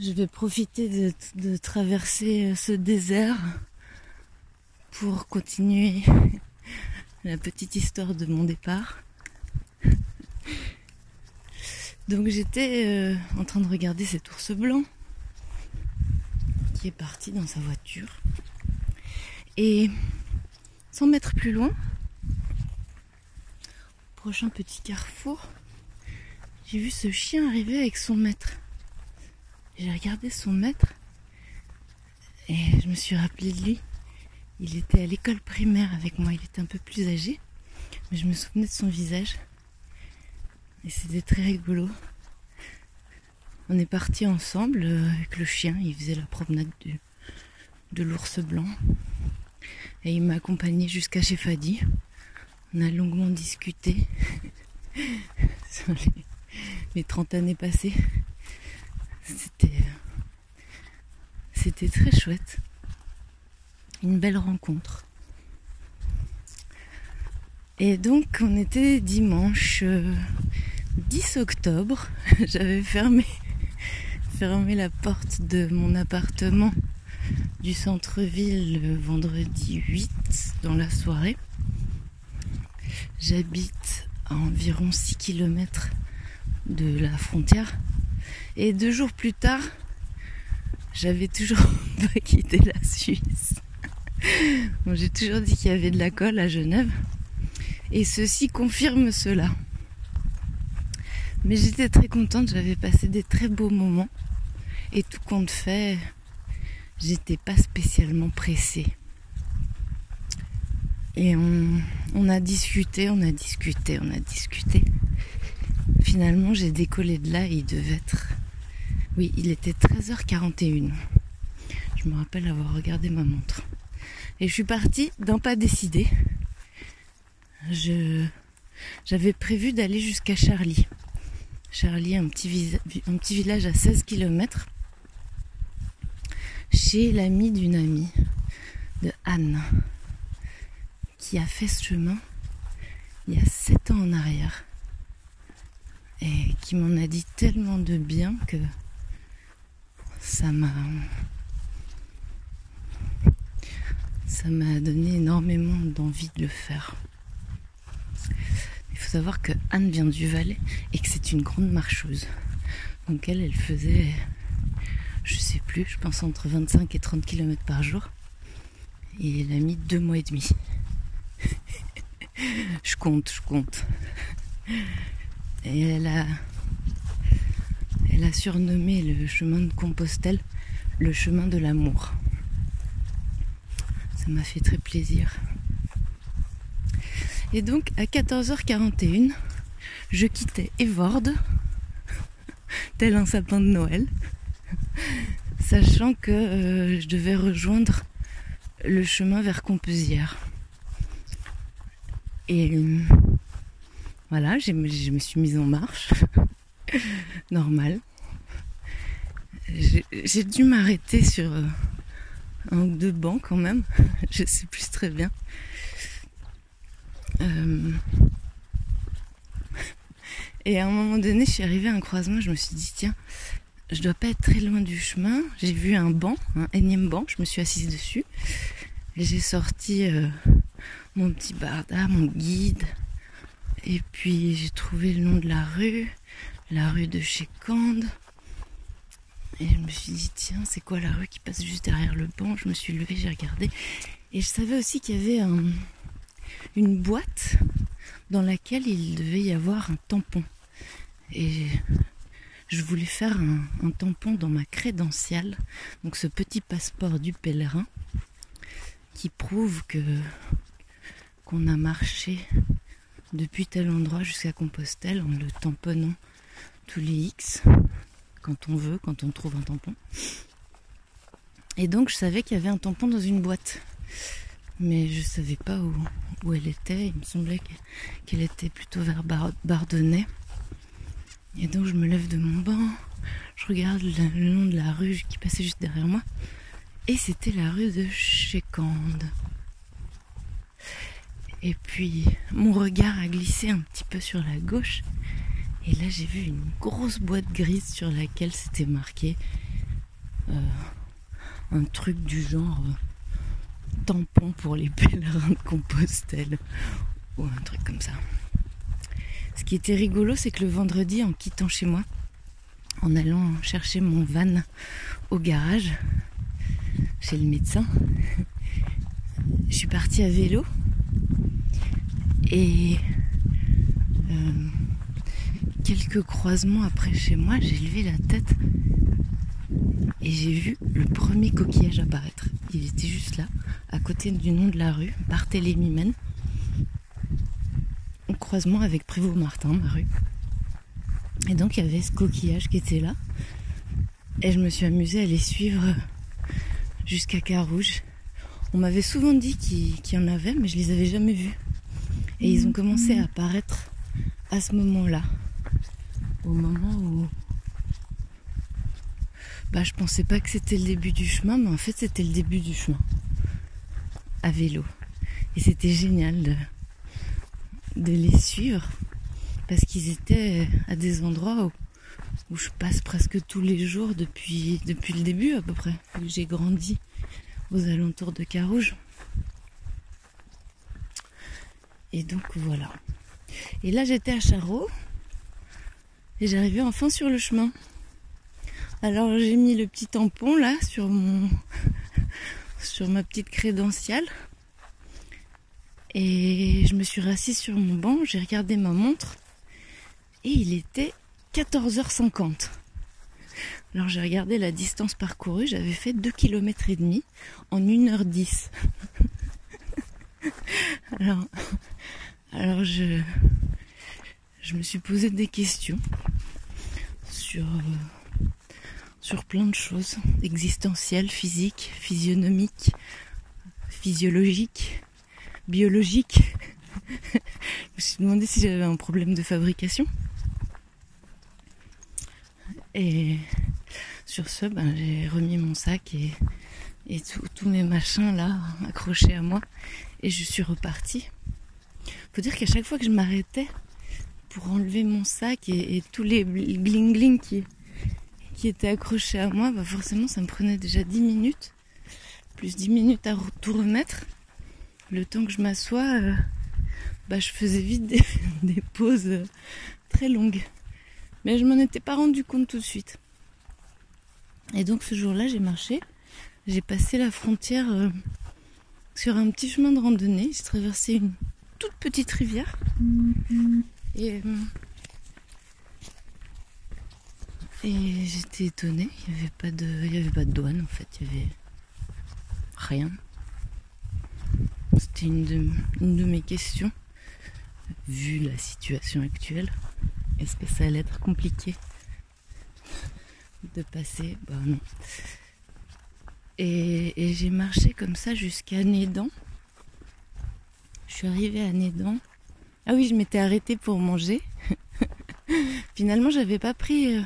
Je vais profiter de, traverser ce désert pour continuer la petite histoire de mon départ. Donc j'étais euh, en train de regarder cet ours blanc qui est parti dans sa voiture. Et 100 mètres plus loin, prochain petit carrefour, j'ai vu ce chien arriver avec son maître. J'ai regardé son maître et je me suis rappelé de lui. Il était à l'école primaire avec moi, il était un peu plus âgé, mais je me souvenais de son visage. Et c'était très rigolo. On est parti ensemble euh, avec le chien, il faisait la promenade de l'ours blanc. Et il m'a accompagné jusqu'à chez Fadi. On a longuement discuté sur les, 30 années passées. C'était, c'était très chouette. Une belle rencontre. Et donc on était dimanche 10 euh, octobre. J'avais fermé, fermé la porte de mon appartement du centre-ville le vendredi 8 dans la soirée. J'habite à environ 6 km de la frontière. Et deux jours plus tard, j'avais toujours pas quitté la Suisse. J'ai toujours dit qu'il y avait de la colle à Genève. Et ceci confirme cela. Mais j'étais très contente, j'avais passé des très beaux moments. Et tout compte fait, j'étais pas spécialement pressée. Et on, a discuté, on a discuté, on a discuté. Finalement, j'ai décollé de là il devait être. Oui, il était 13h41. Je me rappelle avoir regardé ma montre. Et je suis partie d'un pas décidé. J'avais prévu d'aller jusqu'à Charlie. Charlie, un petit, un petit village à 16 km chez l'ami d'une amie de Anne qui a fait ce chemin il y a sept ans en arrière et qui m'en a dit tellement de bien que ça m'a ça m'a donné énormément d'envie de le faire. Il faut savoir que Anne vient du Valais et que c'est une grande marcheuse. Donc elle, elle faisait je sais plus, je pense entre 25 et 30 km par jour. Et elle a mis deux mois et demi. je compte, je compte. Et elle a, elle a surnommé le chemin de Compostelle le chemin de l'amour. Ça m'a fait très plaisir. Et donc à 14h41, je quittais Evorde, tel un sapin de Noël, sachant que euh, je devais rejoindre le chemin vers Compusière. Et euh, voilà, je me suis mise en marche. Normal. J'ai dû m'arrêter sur euh, un ou deux bancs quand même. Je sais plus très bien. Et à un moment donné, je suis arrivée à un croisement, je me suis dit, tiens, je dois pas être très loin du chemin. J'ai vu un banc, un énième banc, je me suis assise dessus. J'ai sorti euh, mon petit barda, mon guide. Et puis j'ai trouvé le nom de la rue, la rue de chez. Et je me suis dit, tiens, c'est quoi la rue qui passe juste derrière le banc? Je me suis levée, j'ai regardé. Et je savais aussi qu'il y avait une boîte dans laquelle il devait y avoir un tampon. Et je voulais faire un, tampon dans ma crédentiale, donc ce petit passeport du pèlerin qui prouve que qu'on a marché depuis tel endroit jusqu'à Compostelle en le tamponnant tous les X quand on veut, quand on trouve un tampon. Et donc je savais qu'il y avait un tampon dans une boîte. Mais je savais pas où, elle était. Il me semblait qu'elle était plutôt vers Bardonnay. Et donc je me lève de mon banc, je regarde le, nom de la rue qui passait juste derrière moi. Et c'était la rue de Chécande. Et puis mon regard a glissé un petit peu sur la gauche. Et là j'ai vu une grosse boîte grise sur laquelle c'était marqué un truc du genre tampon pour les pèlerins de Compostelle ou un truc comme ça. Ce qui était rigolo, c'est que le vendredi, en quittant chez moi, en allant chercher mon van au garage, chez le médecin, je suis partie à vélo et euh, quelques croisements après chez moi, j'ai levé la tête et j'ai vu le premier coquillage apparaître. Il était juste là, à côté du nom de la rue, Barthélemy Men. Au croisement avec Prévost-Martin, ma rue. Et donc il y avait ce coquillage qui était là. Et je me suis amusée à les suivre jusqu'à Carouge. On m'avait souvent dit qu'il y en avait, mais je les avais jamais vus. Et ils ont commencé à apparaître à ce moment-là. Au moment où. Bah, je pensais pas que c'était le début du chemin, mais en fait, c'était le début du chemin. À vélo. Et c'était génial de, les suivre. Parce qu'ils étaient à des endroits où, où, je passe presque tous les jours depuis, depuis le début à peu près. J'ai grandi aux alentours de Carouge. Et donc voilà. Et là j'étais à Charot et j'arrivais enfin sur le chemin. Alors j'ai mis le petit tampon là sur mon sur ma petite crédentiale. Et je me suis rassise sur mon banc, j'ai regardé ma montre et il était 14h50. Alors j'ai regardé la distance parcourue, j'avais fait 2 km et demi en 1h10. alors alors je, je me suis posé des questions sur, euh, sur plein de choses existentielles, physiques, physionomiques, physiologiques, biologiques. je me suis demandé si j'avais un problème de fabrication. Et sur ce, ben, j'ai remis mon sac et, et tous mes machins là accrochés à moi et je suis repartie faut dire qu'à chaque fois que je m'arrêtais pour enlever mon sac et, tous les bling qui, étaient accrochés à moi, bah forcément ça me prenait déjà 10 minutes, plus 10 minutes à tout remettre. Le temps que je m'assois, euh, bah je faisais vite des, pauses euh, très longues. Mais je m'en étais pas rendu compte tout de suite. Et donc ce jour-là, j'ai marché, j'ai passé la frontière euh, sur un petit chemin de randonnée, j'ai traversé une, toute petite rivière. Euh, et j'étais étonnée, il n'y avait, pas de, avait pas de douane en fait, il y avait rien. C'était une de, mes questions, vu la situation actuelle. Est-ce que ça allait être compliqué de passer? Bah non. Et, et j'ai marché comme ça jusqu'à Nédan. Je suis arrivée à Nédan. Ah oui, je m'étais arrêtée pour manger. Finalement, j'avais pas pris euh,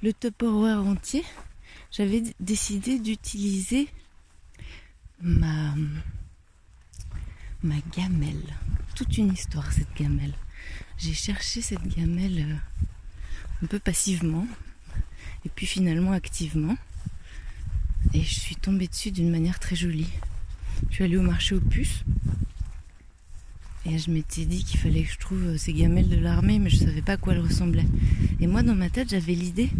le Tupperware entier. J'avais décidé d'utiliser ma ma gamelle. Toute une histoire cette gamelle. J'ai cherché cette gamelle euh, un peu passivement et puis finalement activement. Et je suis tombée dessus d'une manière très jolie. Je suis allée au marché aux puces et je m'étais dit qu'il fallait que je trouve euh, ces gamelles de l'armée, mais je savais pas à quoi elles ressemblaient. Et moi, dans ma tête, j'avais l'idée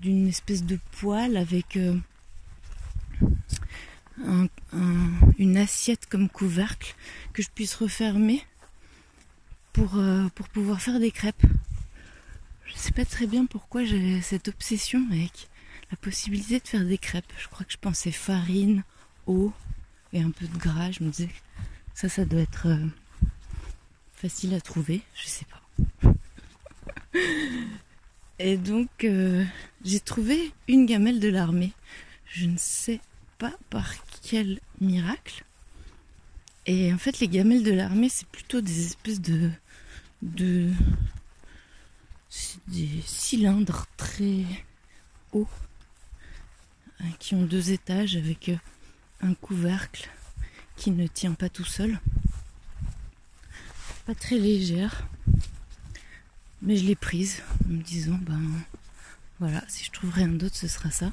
d'une espèce de poêle avec euh, une assiette comme couvercle que je puisse refermer pour, euh, pour pouvoir faire des crêpes. Je sais pas très bien pourquoi j'ai cette obsession avec la possibilité de faire des crêpes. Je crois que je pensais farine, eau et un peu de gras. Je me disais, ça, ça doit être facile à trouver, je sais pas. Et donc euh, j'ai trouvé une gamelle de l'armée. Je ne sais pas par quel miracle. Et en fait les gamelles de l'armée c'est plutôt des espèces de de des cylindres très hauts hein, qui ont deux étages avec un couvercle qui ne tient pas tout seul très légère. Mais je l'ai prise en me disant, ben voilà, si je trouve rien d'autre, ce sera ça.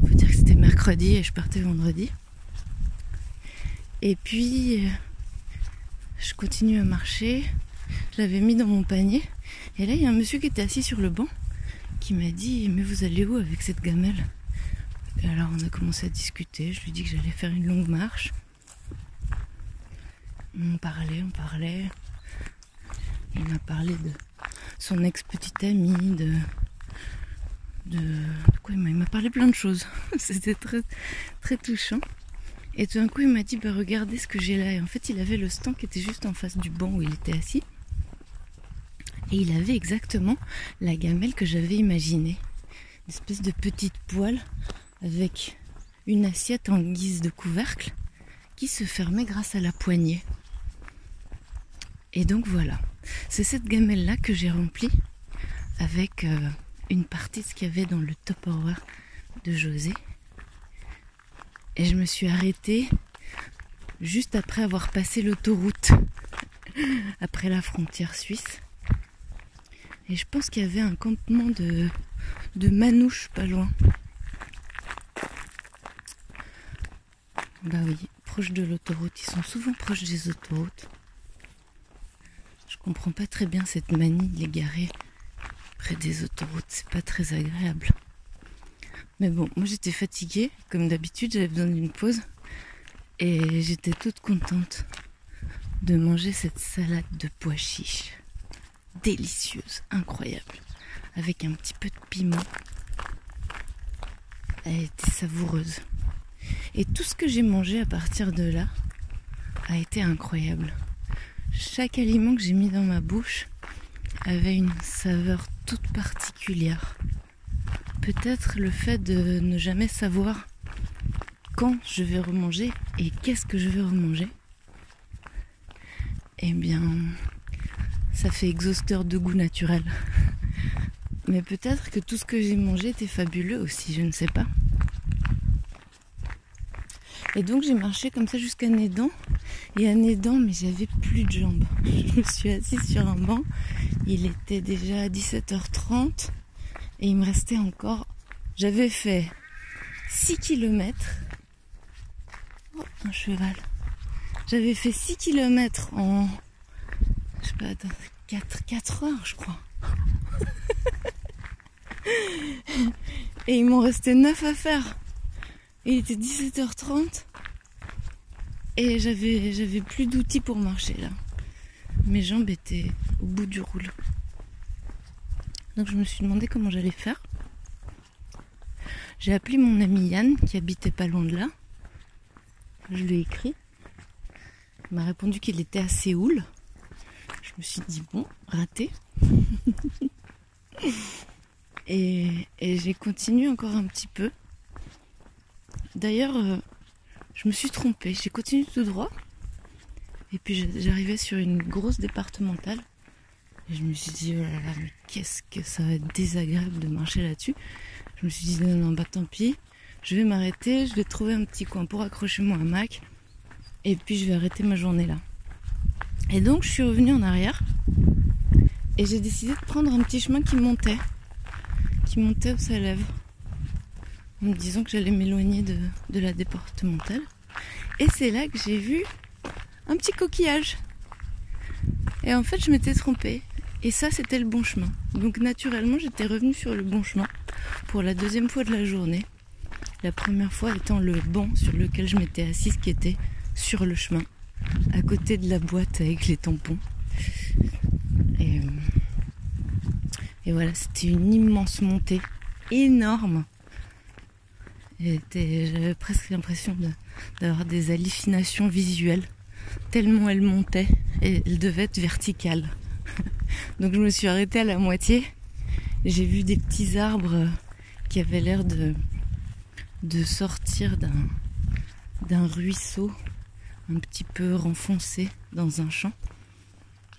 Faut dire que c'était mercredi et je partais vendredi. Et puis, je continue à marcher. Je l'avais mis dans mon panier. Et là, il y a un monsieur qui était assis sur le banc qui m'a dit Mais vous allez où avec cette gamelle? Et alors, on a commencé à discuter. Je lui ai dit que j'allais faire une longue marche. On parlait, on parlait. Il m'a parlé de son ex-petite amie, de, de, quoi il m'a parlé plein de choses. C'était très, très touchant. Et tout d'un coup, il m'a dit bah, Regardez ce que j'ai là. Et en fait, il avait le stand qui était juste en face du banc où il était assis. Et il avait exactement la gamelle que j'avais imaginée. Une espèce de petite poêle avec une assiette en guise de couvercle qui se fermait grâce à la poignée. Et donc voilà, c'est cette gamelle-là que j'ai remplie avec euh, une partie de ce qu'il y avait dans le Tupperware de José. Et je me suis arrêtée juste après avoir passé l'autoroute, après la frontière suisse. Et je pense qu'il y avait un campement de, de manouches pas loin. Bah oui, proche de l'autoroute. Ils sont souvent proches des autoroutes. Comprends pas très bien cette manie de les près des autoroutes. C'est pas très agréable. Mais bon, moi j'étais fatiguée, comme d'habitude, j'avais besoin d'une pause. Et j'étais toute contente de manger cette salade de pois chiches. Délicieuse, incroyable. Avec un petit peu de piment. Elle était savoureuse. Et tout ce que j'ai mangé à partir de là a été incroyable. Chaque aliment que j'ai mis dans ma bouche avait une saveur toute particulière peut-être le fait de ne jamais savoir quand je vais remanger et qu'est-ce que je vais remanger. Eh bien, ça fait exhausteur de goût naturel. Mais peut-être que tout ce que j'ai mangé était fabuleux aussi, je ne sais pas. Et donc j'ai marché comme ça jusqu'à Nédan. Et à Nédan, mais j'avais plus de jambes. Je me suis assise sur un banc. Il était déjà 17h30. Et il me restait encore. J'avais fait 6 km. Oh, un cheval. J'avais fait 6 km en. Je sais pas, 4, 4 heures, je crois. Et il m'en restait 9 à faire. Il était 17h30. Et j'avais, j'avais plus d'outils pour marcher là. Mes jambes étaient au bout du roule. Donc je me suis demandé comment j'allais faire. J'ai appelé mon ami Yann qui habitait pas loin de là. Je lui ai écrit. Il m'a répondu qu'il était à Séoul. Je me suis dit bon, raté. et, j'ai continué encore un petit peu. D'ailleurs, euh, je me suis trompée. J'ai continué tout droit. Et puis j'arrivais sur une grosse départementale. Et je me suis dit, oh là là, mais qu'est-ce que ça va être désagréable de marcher là-dessus. Je me suis dit, non, non, bah tant pis, je vais m'arrêter, je vais trouver un petit coin pour accrocher mon hamac. Et puis je vais arrêter ma journée là. Et donc je suis revenue en arrière. Et j'ai décidé de prendre un petit chemin qui montait. Qui montait au Salève. Me disant que j'allais m'éloigner de, la départementale. Et c'est là que j'ai vu un petit coquillage. Et en fait, je m'étais trompée. Et ça, c'était le bon chemin. Donc naturellement, j'étais revenue sur le bon chemin pour la deuxième fois de la journée. La première fois étant le banc sur lequel je m'étais assise qui était sur le chemin, à côté de la boîte avec les tampons. Et, euh, et voilà, c'était une immense montée, énorme. J'avais presque l'impression d'avoir des hallucinations visuelles, tellement elle montait, et elle devait être verticale. Donc je me suis arrêtée à la moitié. J'ai vu des petits arbres qui avaient l'air de, de sortir d'un, d'un ruisseau un petit peu renfoncé dans un champ.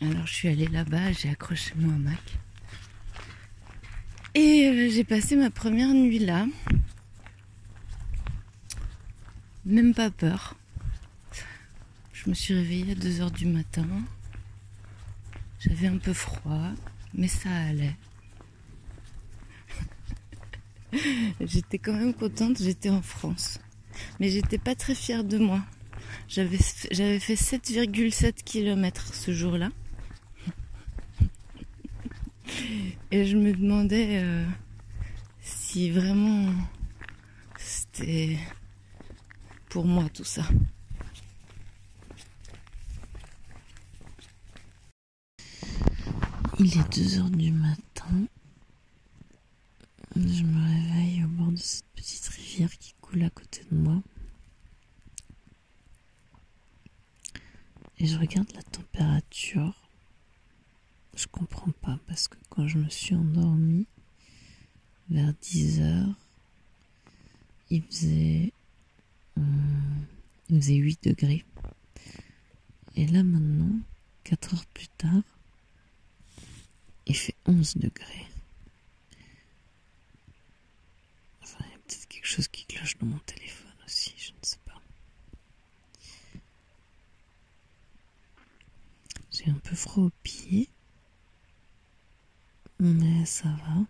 Alors je suis allée là-bas, j'ai accroché mon hamac. Et euh, j'ai passé ma première nuit là. Même pas peur. Je me suis réveillée à 2h du matin. J'avais un peu froid, mais ça allait. j'étais quand même contente, j'étais en France. Mais j'étais pas très fière de moi. J'avais, fait 7,7 km ce jour-là. Et je me demandais euh, si vraiment c'était pour moi tout ça. Il est 2 heures du matin. Je me réveille au bord de cette petite rivière qui coule à côté de moi. Et je regarde la température. Je comprends pas parce que quand je me suis endormie vers 10 heures, il faisait, il faisait 8 degrés. Et là maintenant, 4 heures plus tard, il fait 11 degrés. Enfin, il y a peut-être quelque chose qui cloche dans mon téléphone aussi, je ne sais pas. J'ai un peu froid aux pieds, mais ça va.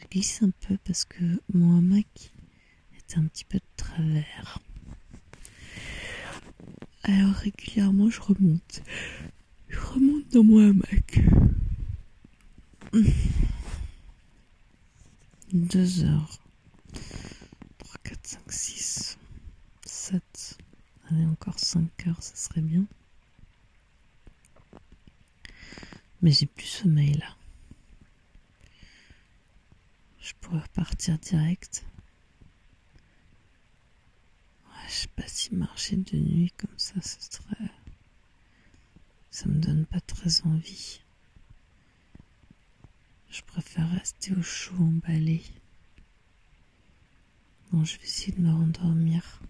Je glisse un peu parce que mon hamac petit peu de travers. Alors régulièrement je remonte. Je remonte dans mon hamac. Deux heures. 3, 4, 5, 6, 7. Allez, encore 5 heures, ça serait bien. Mais j'ai plus sommeil là. Je pourrais repartir direct. Je sais pas si marcher de nuit comme ça, ce serait. Ça me donne pas très envie. Je préfère rester au chaud emballé. Bon, je vais essayer de me rendormir.